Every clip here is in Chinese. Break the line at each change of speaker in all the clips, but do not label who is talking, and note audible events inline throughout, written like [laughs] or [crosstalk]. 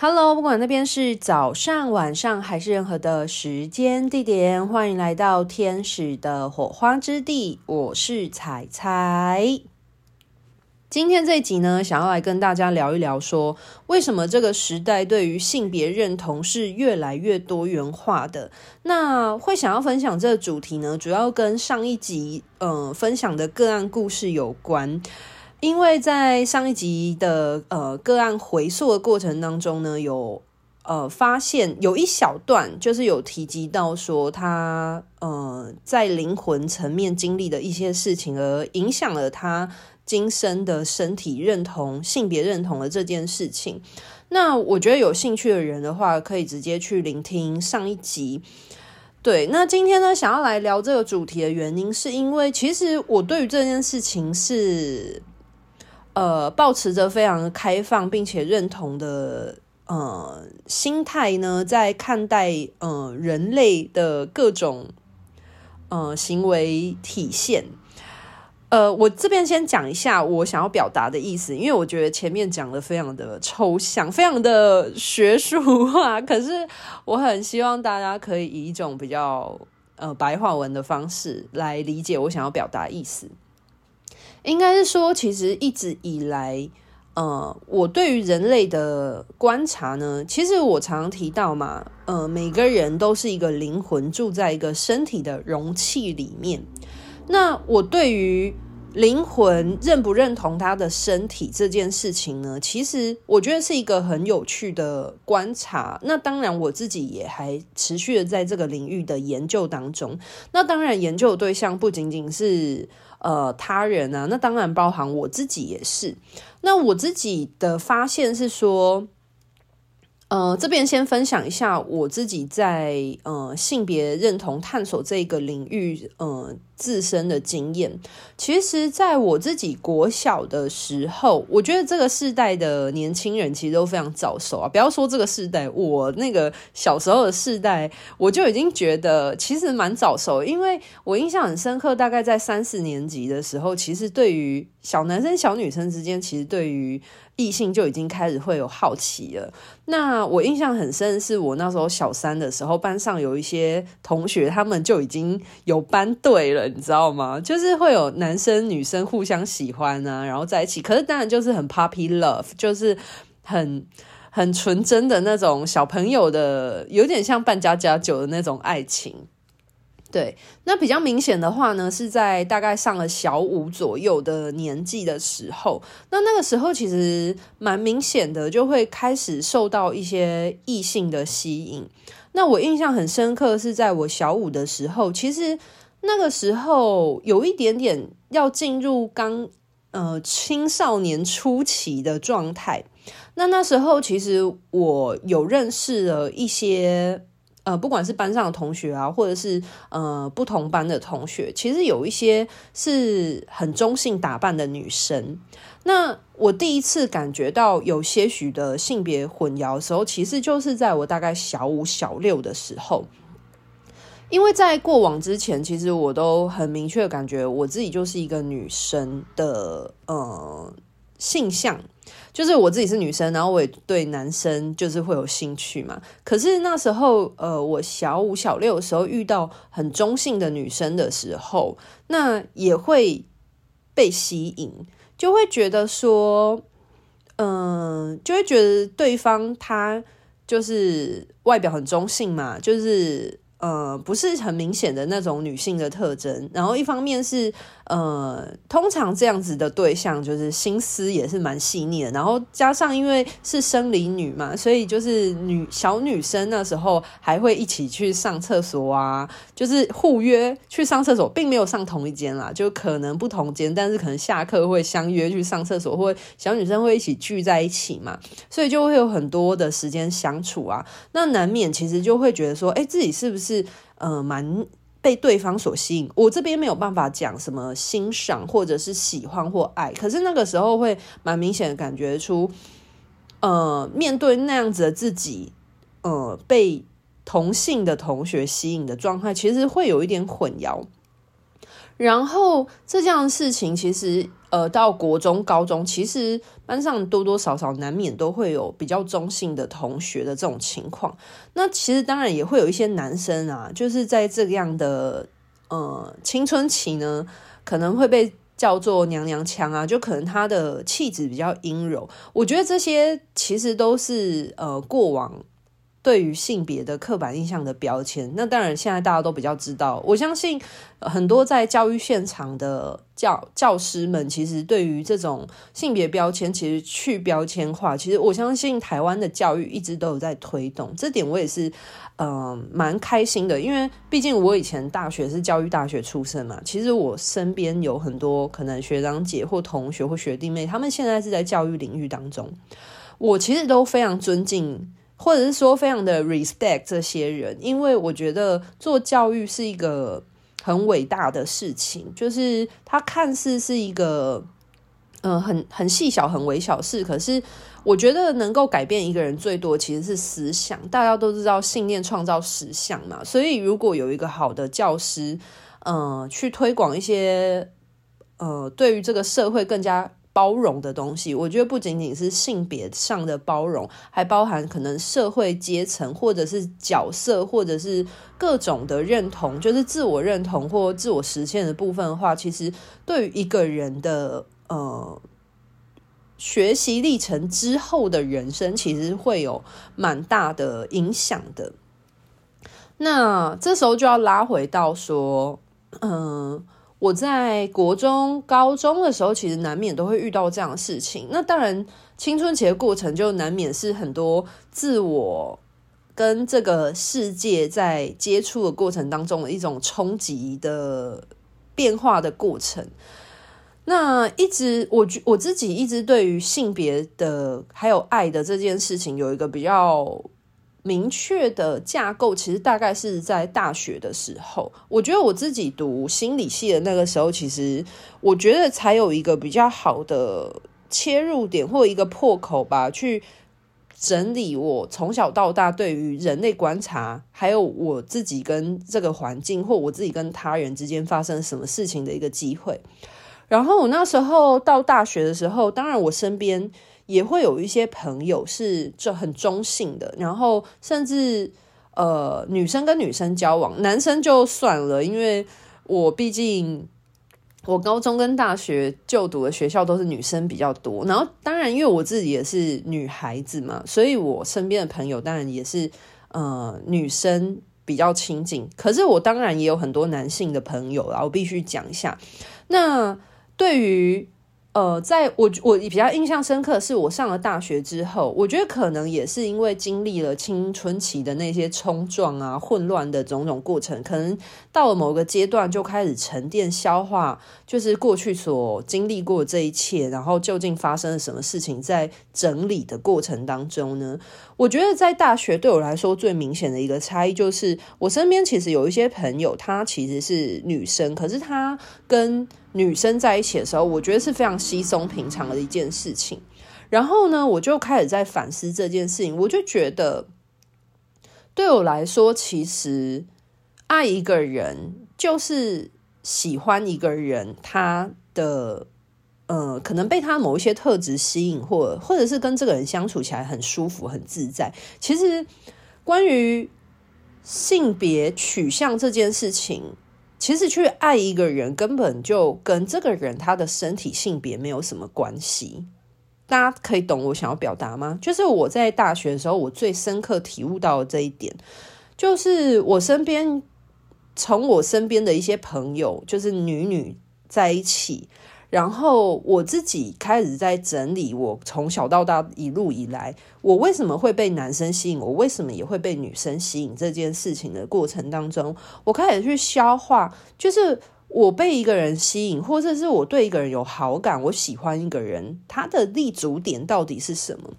Hello，不管那边是早上、晚上还是任何的时间地点，欢迎来到天使的火花之地。我是彩彩。今天这一集呢，想要来跟大家聊一聊说，说为什么这个时代对于性别认同是越来越多元化的。那会想要分享这个主题呢，主要跟上一集呃分享的个案故事有关。因为在上一集的呃个案回溯的过程当中呢，有呃发现有一小段就是有提及到说他呃在灵魂层面经历的一些事情，而影响了他今生的身体认同、性别认同的这件事情。那我觉得有兴趣的人的话，可以直接去聆听上一集。对，那今天呢，想要来聊这个主题的原因，是因为其实我对于这件事情是。呃，抱持着非常开放并且认同的呃心态呢，在看待呃人类的各种呃行为体现。呃，我这边先讲一下我想要表达的意思，因为我觉得前面讲的非常的抽象，非常的学术化，可是我很希望大家可以以一种比较呃白话文的方式来理解我想要表达意思。应该是说，其实一直以来，呃，我对于人类的观察呢，其实我常常提到嘛，呃，每个人都是一个灵魂住在一个身体的容器里面。那我对于灵魂认不认同他的身体这件事情呢，其实我觉得是一个很有趣的观察。那当然，我自己也还持续的在这个领域的研究当中。那当然，研究的对象不仅仅是。呃，他人啊，那当然包含我自己也是。那我自己的发现是说，呃，这边先分享一下我自己在呃性别认同探索这个领域，呃。自身的经验，其实，在我自己国小的时候，我觉得这个世代的年轻人其实都非常早熟啊。不要说这个世代，我那个小时候的世代，我就已经觉得其实蛮早熟，因为我印象很深刻，大概在三四年级的时候，其实对于小男生、小女生之间，其实对于异性就已经开始会有好奇了。那我印象很深的是，我那时候小三的时候，班上有一些同学，他们就已经有班对了。你知道吗？就是会有男生女生互相喜欢啊，然后在一起。可是当然就是很 puppy love，就是很很纯真的那种小朋友的，有点像扮家家酒的那种爱情。对，那比较明显的话呢，是在大概上了小五左右的年纪的时候。那那个时候其实蛮明显的，就会开始受到一些异性的吸引。那我印象很深刻，是在我小五的时候，其实。那个时候有一点点要进入刚呃青少年初期的状态。那那时候其实我有认识了一些呃，不管是班上的同学啊，或者是呃不同班的同学，其实有一些是很中性打扮的女生。那我第一次感觉到有些许的性别混淆的时候，其实就是在我大概小五、小六的时候。因为在过往之前，其实我都很明确感觉我自己就是一个女生的呃性向，就是我自己是女生，然后我也对男生就是会有兴趣嘛。可是那时候呃，我小五小六的时候遇到很中性的女生的时候，那也会被吸引，就会觉得说，嗯、就会觉得对方他就是外表很中性嘛，就是。呃，不是很明显的那种女性的特征，然后一方面是呃，通常这样子的对象就是心思也是蛮细腻的，然后加上因为是生理女嘛，所以就是女小女生那时候还会一起去上厕所啊，[laughs] 就是互约去上厕所，并没有上同一间啦，就可能不同间，但是可能下课会相约去上厕所，或小女生会一起聚在一起嘛，所以就会有很多的时间相处啊，那难免其实就会觉得说，哎，自己是不是？是呃，蛮被对方所吸引。我这边没有办法讲什么欣赏或者是喜欢或爱，可是那个时候会蛮明显的感觉出，呃，面对那样子的自己，呃，被同性的同学吸引的状态，其实会有一点混淆。然后这样事情，其实呃，到国中、高中，其实班上多多少少难免都会有比较中性的同学的这种情况。那其实当然也会有一些男生啊，就是在这样的呃青春期呢，可能会被叫做娘娘腔啊，就可能他的气质比较阴柔。我觉得这些其实都是呃过往。对于性别的刻板印象的标签，那当然现在大家都比较知道。我相信很多在教育现场的教教师们，其实对于这种性别标签，其实去标签化，其实我相信台湾的教育一直都有在推动。这点我也是嗯蛮开心的，因为毕竟我以前大学是教育大学出身嘛。其实我身边有很多可能学长姐或同学或学弟妹，他们现在是在教育领域当中，我其实都非常尊敬。或者是说，非常的 respect 这些人，因为我觉得做教育是一个很伟大的事情，就是它看似是一个，呃，很很细小、很微小事，可是我觉得能够改变一个人最多其实是思想。大家都知道，信念创造实相嘛，所以如果有一个好的教师，呃，去推广一些，呃，对于这个社会更加。包容的东西，我觉得不仅仅是性别上的包容，还包含可能社会阶层，或者是角色，或者是各种的认同，就是自我认同或自我实现的部分的话，其实对于一个人的呃学习历程之后的人生，其实会有蛮大的影响的。那这时候就要拉回到说，嗯、我在国中、高中的时候，其实难免都会遇到这样的事情。那当然，青春期的过程就难免是很多自我跟这个世界在接触的过程当中的一种冲击的变化的过程。那一直我我自己一直对于性别的还有爱的这件事情有一个比较。明确的架构其实大概是在大学的时候，我觉得我自己读心理系的那个时候，其实我觉得才有一个比较好的切入点或一个破口吧，去整理我从小到大对于人类观察，还有我自己跟这个环境或我自己跟他人之间发生什么事情的一个机会。然后我那时候到大学的时候，当然我身边。也会有一些朋友是就很中性的，然后甚至呃女生跟女生交往，男生就算了，因为我毕竟我高中跟大学就读的学校都是女生比较多，然后当然因为我自己也是女孩子嘛，所以我身边的朋友当然也是呃女生比较亲近，可是我当然也有很多男性的朋友啦，我必须讲一下。那对于呃，在我我比较印象深刻是，我上了大学之后，我觉得可能也是因为经历了青春期的那些冲撞啊、混乱的种种过程，可能到了某个阶段就开始沉淀、消化，就是过去所经历过这一切，然后究竟发生了什么事情，在整理的过程当中呢，我觉得在大学对我来说最明显的一个差异，就是我身边其实有一些朋友，她其实是女生，可是她跟女生在一起的时候，我觉得是非常稀松平常的一件事情。然后呢，我就开始在反思这件事情。我就觉得，对我来说，其实爱一个人就是喜欢一个人，他的呃，可能被他某一些特质吸引，或或者是跟这个人相处起来很舒服、很自在。其实，关于性别取向这件事情。其实去爱一个人，根本就跟这个人他的身体性别没有什么关系。大家可以懂我想要表达吗？就是我在大学的时候，我最深刻体悟到的这一点，就是我身边，从我身边的一些朋友，就是女女在一起。然后我自己开始在整理，我从小到大一路以来，我为什么会被男生吸引，我为什么也会被女生吸引这件事情的过程当中，我开始去消化，就是我被一个人吸引，或者是我对一个人有好感，我喜欢一个人，他的立足点到底是什么？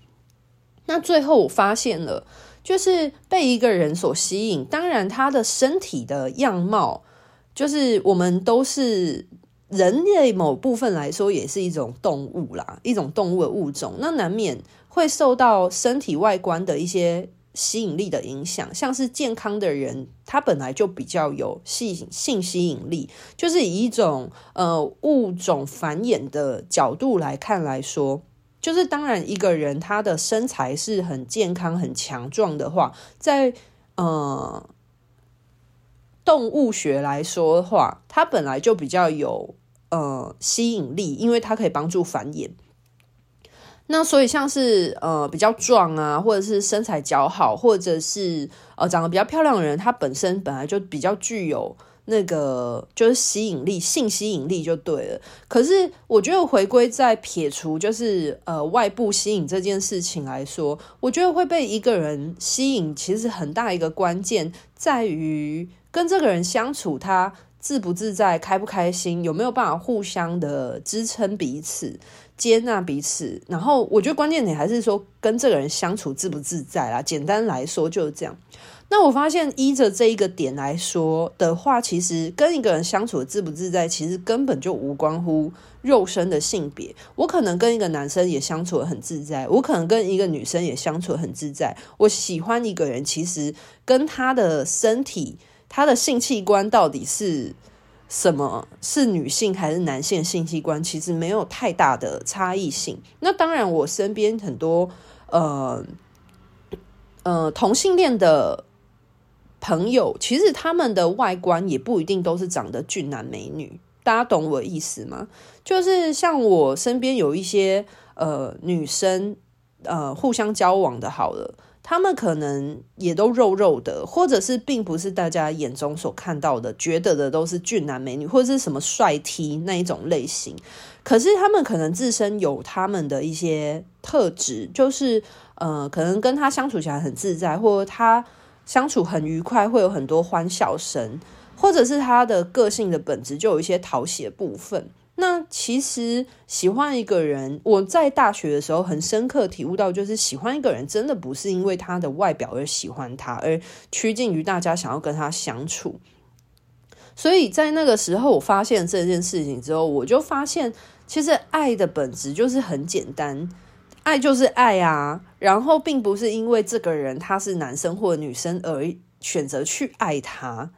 那最后我发现了，就是被一个人所吸引，当然他的身体的样貌，就是我们都是。人类某部分来说也是一种动物啦，一种动物的物种，那难免会受到身体外观的一些吸引力的影响，像是健康的人，他本来就比较有性性吸引力，就是以一种呃物种繁衍的角度来看来说，就是当然一个人他的身材是很健康很强壮的话，在呃动物学来说的话，他本来就比较有呃吸引力，因为它可以帮助繁衍。那所以像是呃比较壮啊，或者是身材姣好，或者是呃长得比较漂亮的人，他本身本来就比较具有那个就是吸引力，性吸引力就对了。可是我觉得回归在撇除就是呃外部吸引这件事情来说，我觉得会被一个人吸引，其实很大一个关键在于跟这个人相处，他自不自在，开不开心，有没有办法互相的支撑彼此。接纳彼此，然后我觉得关键点还是说跟这个人相处自不自在啦。简单来说就是这样。那我发现依着这一个点来说的话，其实跟一个人相处的自不自在，其实根本就无关乎肉身的性别。我可能跟一个男生也相处的很自在，我可能跟一个女生也相处的很自在。我喜欢一个人，其实跟他的身体、他的性器官到底是。什么是女性还是男性性器官？其实没有太大的差异性。那当然，我身边很多呃呃同性恋的朋友，其实他们的外观也不一定都是长得俊男美女。大家懂我意思吗？就是像我身边有一些呃女生呃互相交往的，好了。他们可能也都肉肉的，或者是并不是大家眼中所看到的，觉得的都是俊男美女，或者是什么帅 T 那一种类型。可是他们可能自身有他们的一些特质，就是呃，可能跟他相处起来很自在，或他相处很愉快，会有很多欢笑声，或者是他的个性的本质就有一些讨喜的部分。那其实喜欢一个人，我在大学的时候很深刻体悟到，就是喜欢一个人真的不是因为他的外表而喜欢他，而趋近于大家想要跟他相处。所以在那个时候，我发现这件事情之后，我就发现，其实爱的本质就是很简单，爱就是爱啊。然后并不是因为这个人他是男生或女生而选择去爱他。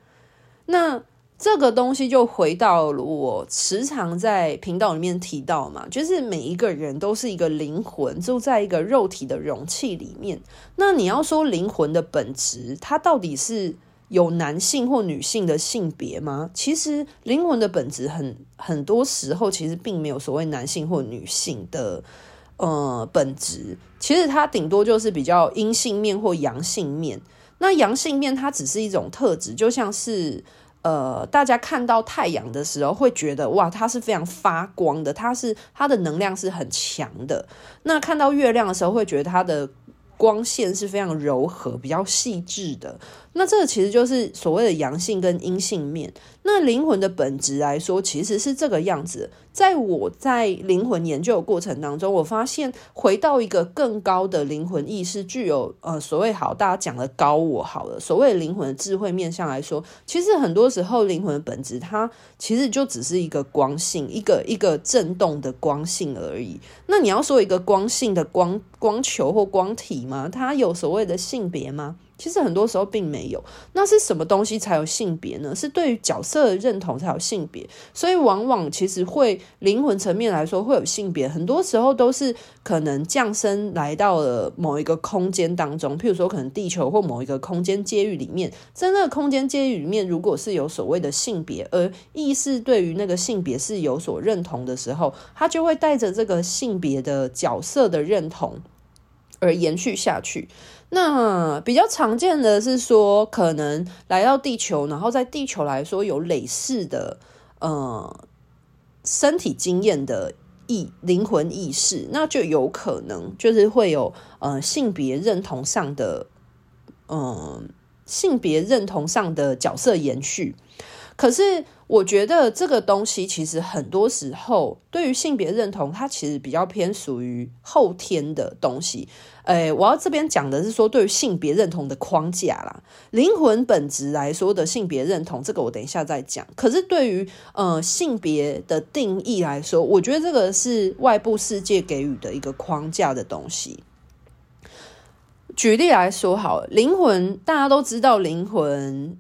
那。这个东西就回到我时常在频道里面提到嘛，就是每一个人都是一个灵魂，住在一个肉体的容器里面。那你要说灵魂的本质，它到底是有男性或女性的性别吗？其实灵魂的本质很很多时候其实并没有所谓男性或女性的呃本质，其实它顶多就是比较阴性面或阳性面。那阳性面它只是一种特质，就像是。呃，大家看到太阳的时候会觉得哇，它是非常发光的，它是它的能量是很强的。那看到月亮的时候会觉得它的光线是非常柔和、比较细致的。那这个其实就是所谓的阳性跟阴性面。那灵魂的本质来说，其实是这个样子。在我在灵魂研究的过程当中，我发现回到一个更高的灵魂意识，具有呃所谓好大家讲的高我好了，所谓灵魂的智慧面向来说，其实很多时候灵魂的本质它其实就只是一个光性，一个一个震动的光性而已。那你要说一个光性的光光球或光体吗？它有所谓的性别吗？其实很多时候并没有，那是什么东西才有性别呢？是对于角色的认同才有性别，所以往往其实会灵魂层面来说会有性别，很多时候都是可能降生来到了某一个空间当中，譬如说可能地球或某一个空间监狱里面，在那个空间监狱里面，如果是有所谓的性别，而意识对于那个性别是有所认同的时候，他就会带着这个性别的角色的认同而延续下去。那比较常见的是说，可能来到地球，然后在地球来说有累世的呃身体经验的意灵魂意识，那就有可能就是会有呃性别认同上的嗯、呃、性别认同上的角色延续，可是。我觉得这个东西其实很多时候对于性别认同，它其实比较偏属于后天的东西。诶，我要这边讲的是说，对于性别认同的框架啦，灵魂本质来说的性别认同，这个我等一下再讲。可是对于呃性别的定义来说，我觉得这个是外部世界给予的一个框架的东西。举例来说，好，灵魂大家都知道，灵魂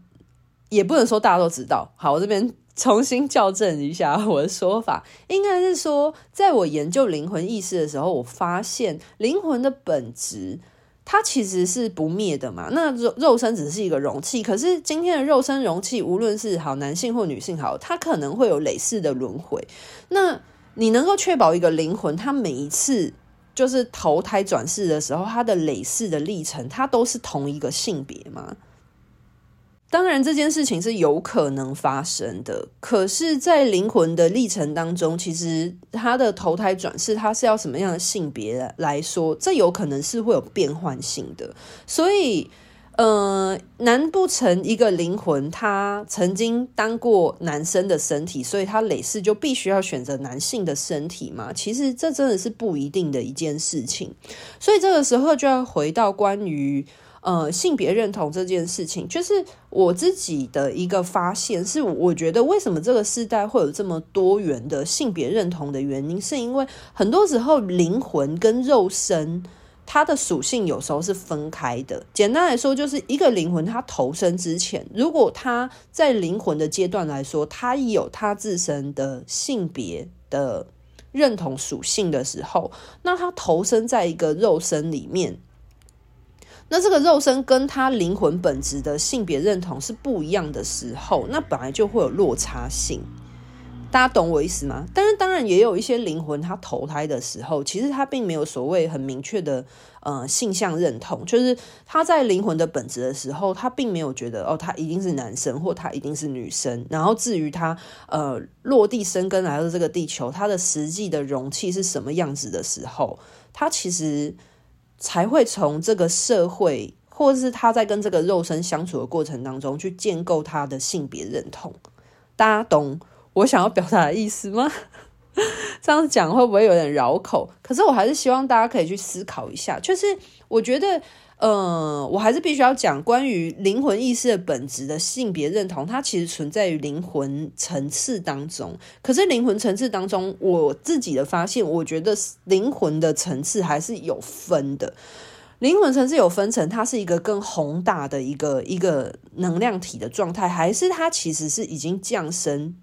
也不能说大家都知道。好，我这边重新校正一下 [laughs] 我的说法，应该是说，在我研究灵魂意识的时候，我发现灵魂的本质，它其实是不灭的嘛。那肉肉身只是一个容器，可是今天的肉身容器，无论是好男性或女性，好，它可能会有累世的轮回。那你能够确保一个灵魂，它每一次。就是投胎转世的时候，它的累世的历程，它都是同一个性别吗？当然，这件事情是有可能发生的。可是，在灵魂的历程当中，其实他的投胎转世，他是要什么样的性别来说，这有可能是会有变换性的。所以。呃，难不成一个灵魂，他曾经当过男生的身体，所以他累世就必须要选择男性的身体吗？其实这真的是不一定的一件事情。所以这个时候就要回到关于呃性别认同这件事情，就是我自己的一个发现，是我觉得为什么这个时代会有这么多元的性别认同的原因，是因为很多时候灵魂跟肉身。它的属性有时候是分开的。简单来说，就是一个灵魂，它投生之前，如果它在灵魂的阶段来说，它有它自身的性别的认同属性的时候，那它投生在一个肉身里面，那这个肉身跟他灵魂本质的性别认同是不一样的时候，那本来就会有落差性。大家懂我意思吗？但是当然也有一些灵魂，他投胎的时候，其实他并没有所谓很明确的呃性向认同，就是他在灵魂的本质的时候，他并没有觉得哦，他一定是男生或他一定是女生。然后至于他呃落地生根来到这个地球，他的实际的容器是什么样子的时候，他其实才会从这个社会，或者是他在跟这个肉身相处的过程当中，去建构他的性别认同。大家懂我想要表达的意思吗？[laughs] 这样讲会不会有点绕口？可是我还是希望大家可以去思考一下。就是我觉得，呃，我还是必须要讲关于灵魂意识的本质的性别认同，它其实存在于灵魂层次当中。可是灵魂层次当中，我自己的发现，我觉得灵魂的层次还是有分的。灵魂层次有分层，它是一个更宏大的一个一个能量体的状态，还是它其实是已经降生？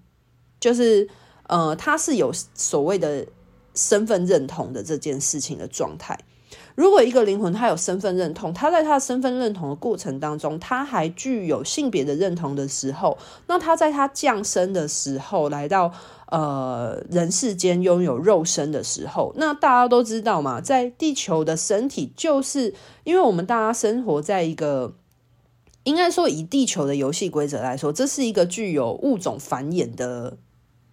就是，呃，它是有所谓的身份认同的这件事情的状态。如果一个灵魂他有身份认同，他在他的身份认同的过程当中，他还具有性别的认同的时候，那他在他降生的时候，来到呃人世间拥有肉身的时候，那大家都知道嘛，在地球的身体，就是因为我们大家生活在一个。应该说，以地球的游戏规则来说，这是一个具有物种繁衍的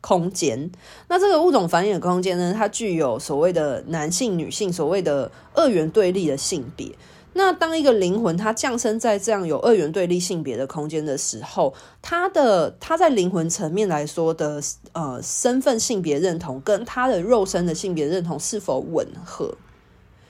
空间。那这个物种繁衍的空间呢，它具有所谓的男性、女性，所谓的二元对立的性别。那当一个灵魂它降生在这样有二元对立性别的空间的时候，它的它在灵魂层面来说的呃身份性别认同，跟它的肉身的性别认同是否吻合？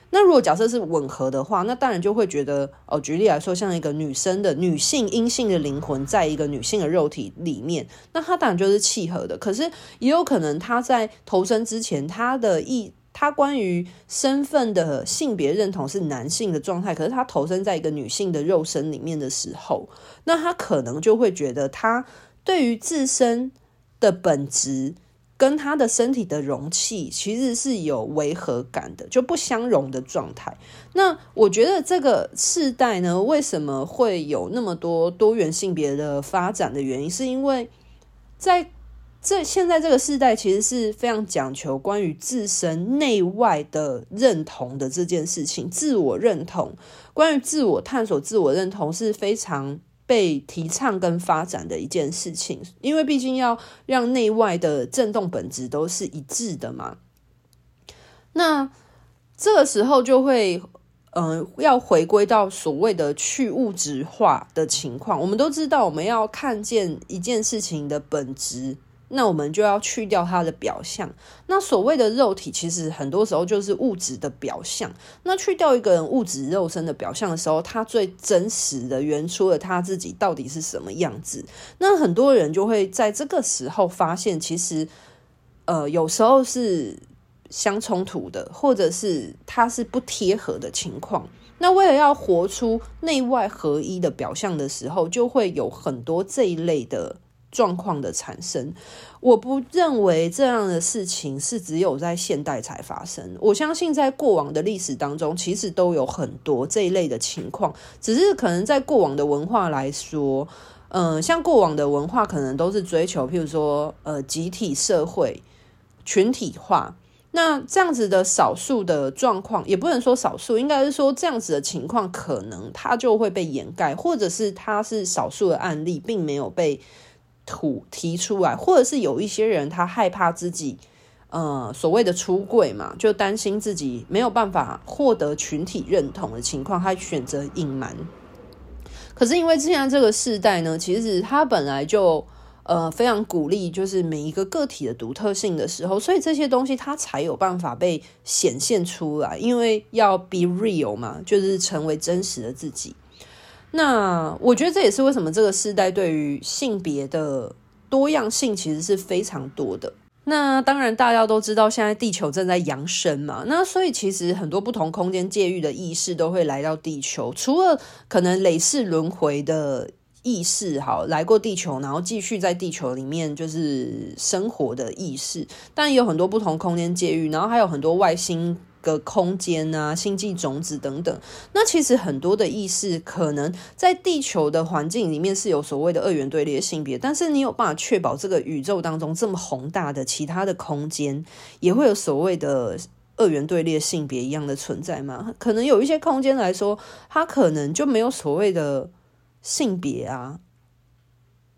那如果假设是吻合的话，那当然就会觉得哦，举例来说，像一个女生的女性阴性的灵魂，在一个女性的肉体里面，那她当然就是契合的。可是也有可能，她在投生之前，她的意，他关于身份的性别认同是男性的状态，可是他投生在一个女性的肉身里面的时候，那他可能就会觉得，他对于自身的本质。跟他的身体的容器其实是有违和感的，就不相容的状态。那我觉得这个世代呢，为什么会有那么多多元性别的发展的原因，是因为在这现在这个世代，其实是非常讲求关于自身内外的认同的这件事情，自我认同，关于自我探索、自我认同是非常。被提倡跟发展的一件事情，因为毕竟要让内外的振动本质都是一致的嘛。那这个时候就会，嗯、呃，要回归到所谓的去物质化的情况。我们都知道，我们要看见一件事情的本质。那我们就要去掉它的表象。那所谓的肉体，其实很多时候就是物质的表象。那去掉一个人物质肉身的表象的时候，他最真实的原初的他自己到底是什么样子？那很多人就会在这个时候发现，其实，呃，有时候是相冲突的，或者是它是不贴合的情况。那为了要活出内外合一的表象的时候，就会有很多这一类的状况的产生。我不认为这样的事情是只有在现代才发生。我相信在过往的历史当中，其实都有很多这一类的情况，只是可能在过往的文化来说，嗯、像过往的文化可能都是追求，譬如说，呃，集体社会、群体化。那这样子的少数的状况，也不能说少数，应该是说这样子的情况，可能它就会被掩盖，或者是它是少数的案例，并没有被吐提出来，或者是有一些人他害怕自己，呃，所谓的出柜嘛，就担心自己没有办法获得群体认同的情况，他选择隐瞒。可是因为现在这个世代呢，其实他本来就。呃，非常鼓励，就是每一个个体的独特性的时候，所以这些东西他才有办法被显现出来，因为要 be real 嘛，就是成为真实的自己。那我觉得这也是为什么这个时代对于性别的多样性其实是非常多的。那当然，大家都知道现在地球正在扬升嘛，那所以其实很多不同空间界域的意识都会来到地球，除了可能累世轮回的。意识好来过地球，然后继续在地球里面就是生活的意识，但也有很多不同空间界域，然后还有很多外星的空间啊、星际种子等等。那其实很多的意识可能在地球的环境里面是有所谓的二元对立性别，但是你有办法确保这个宇宙当中这么宏大的其他的空间也会有所谓的二元对立性别一样的存在吗？可能有一些空间来说，它可能就没有所谓的。性别啊，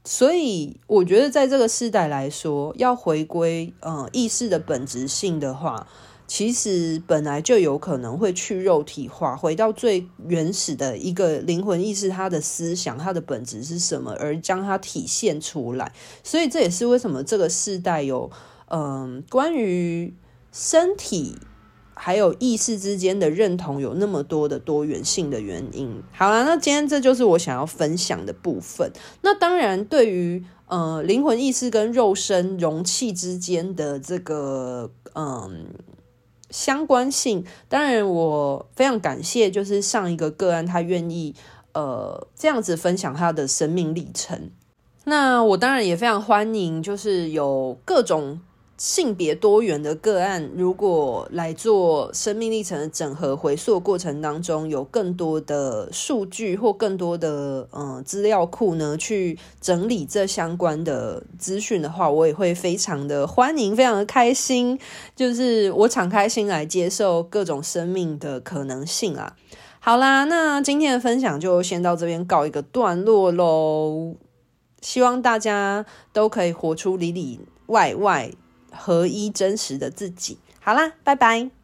所以我觉得在这个时代来说，要回归嗯意识的本质性的话，其实本来就有可能会去肉体化，回到最原始的一个灵魂意识，它的思想，它的本质是什么，而将它体现出来。所以这也是为什么这个时代有嗯关于身体。还有意识之间的认同有那么多的多元性的原因。好了，那今天这就是我想要分享的部分。那当然，对于呃灵魂意识跟肉身容器之间的这个嗯、相关性，当然我非常感谢，就是上一个个案他愿意呃这样子分享他的生命历程。那我当然也非常欢迎，就是有各种。性别多元的个案，如果来做生命历程的整合回溯过程当中，有更多的数据或更多的嗯资料库呢，去整理这相关的资讯的话，我也会非常的欢迎，非常的开心。就是我敞开心来接受各种生命的可能性啊。好啦，那今天的分享就先到这边告一个段落喽。希望大家都可以活出里里外外。合一真实的自己。好啦，拜拜。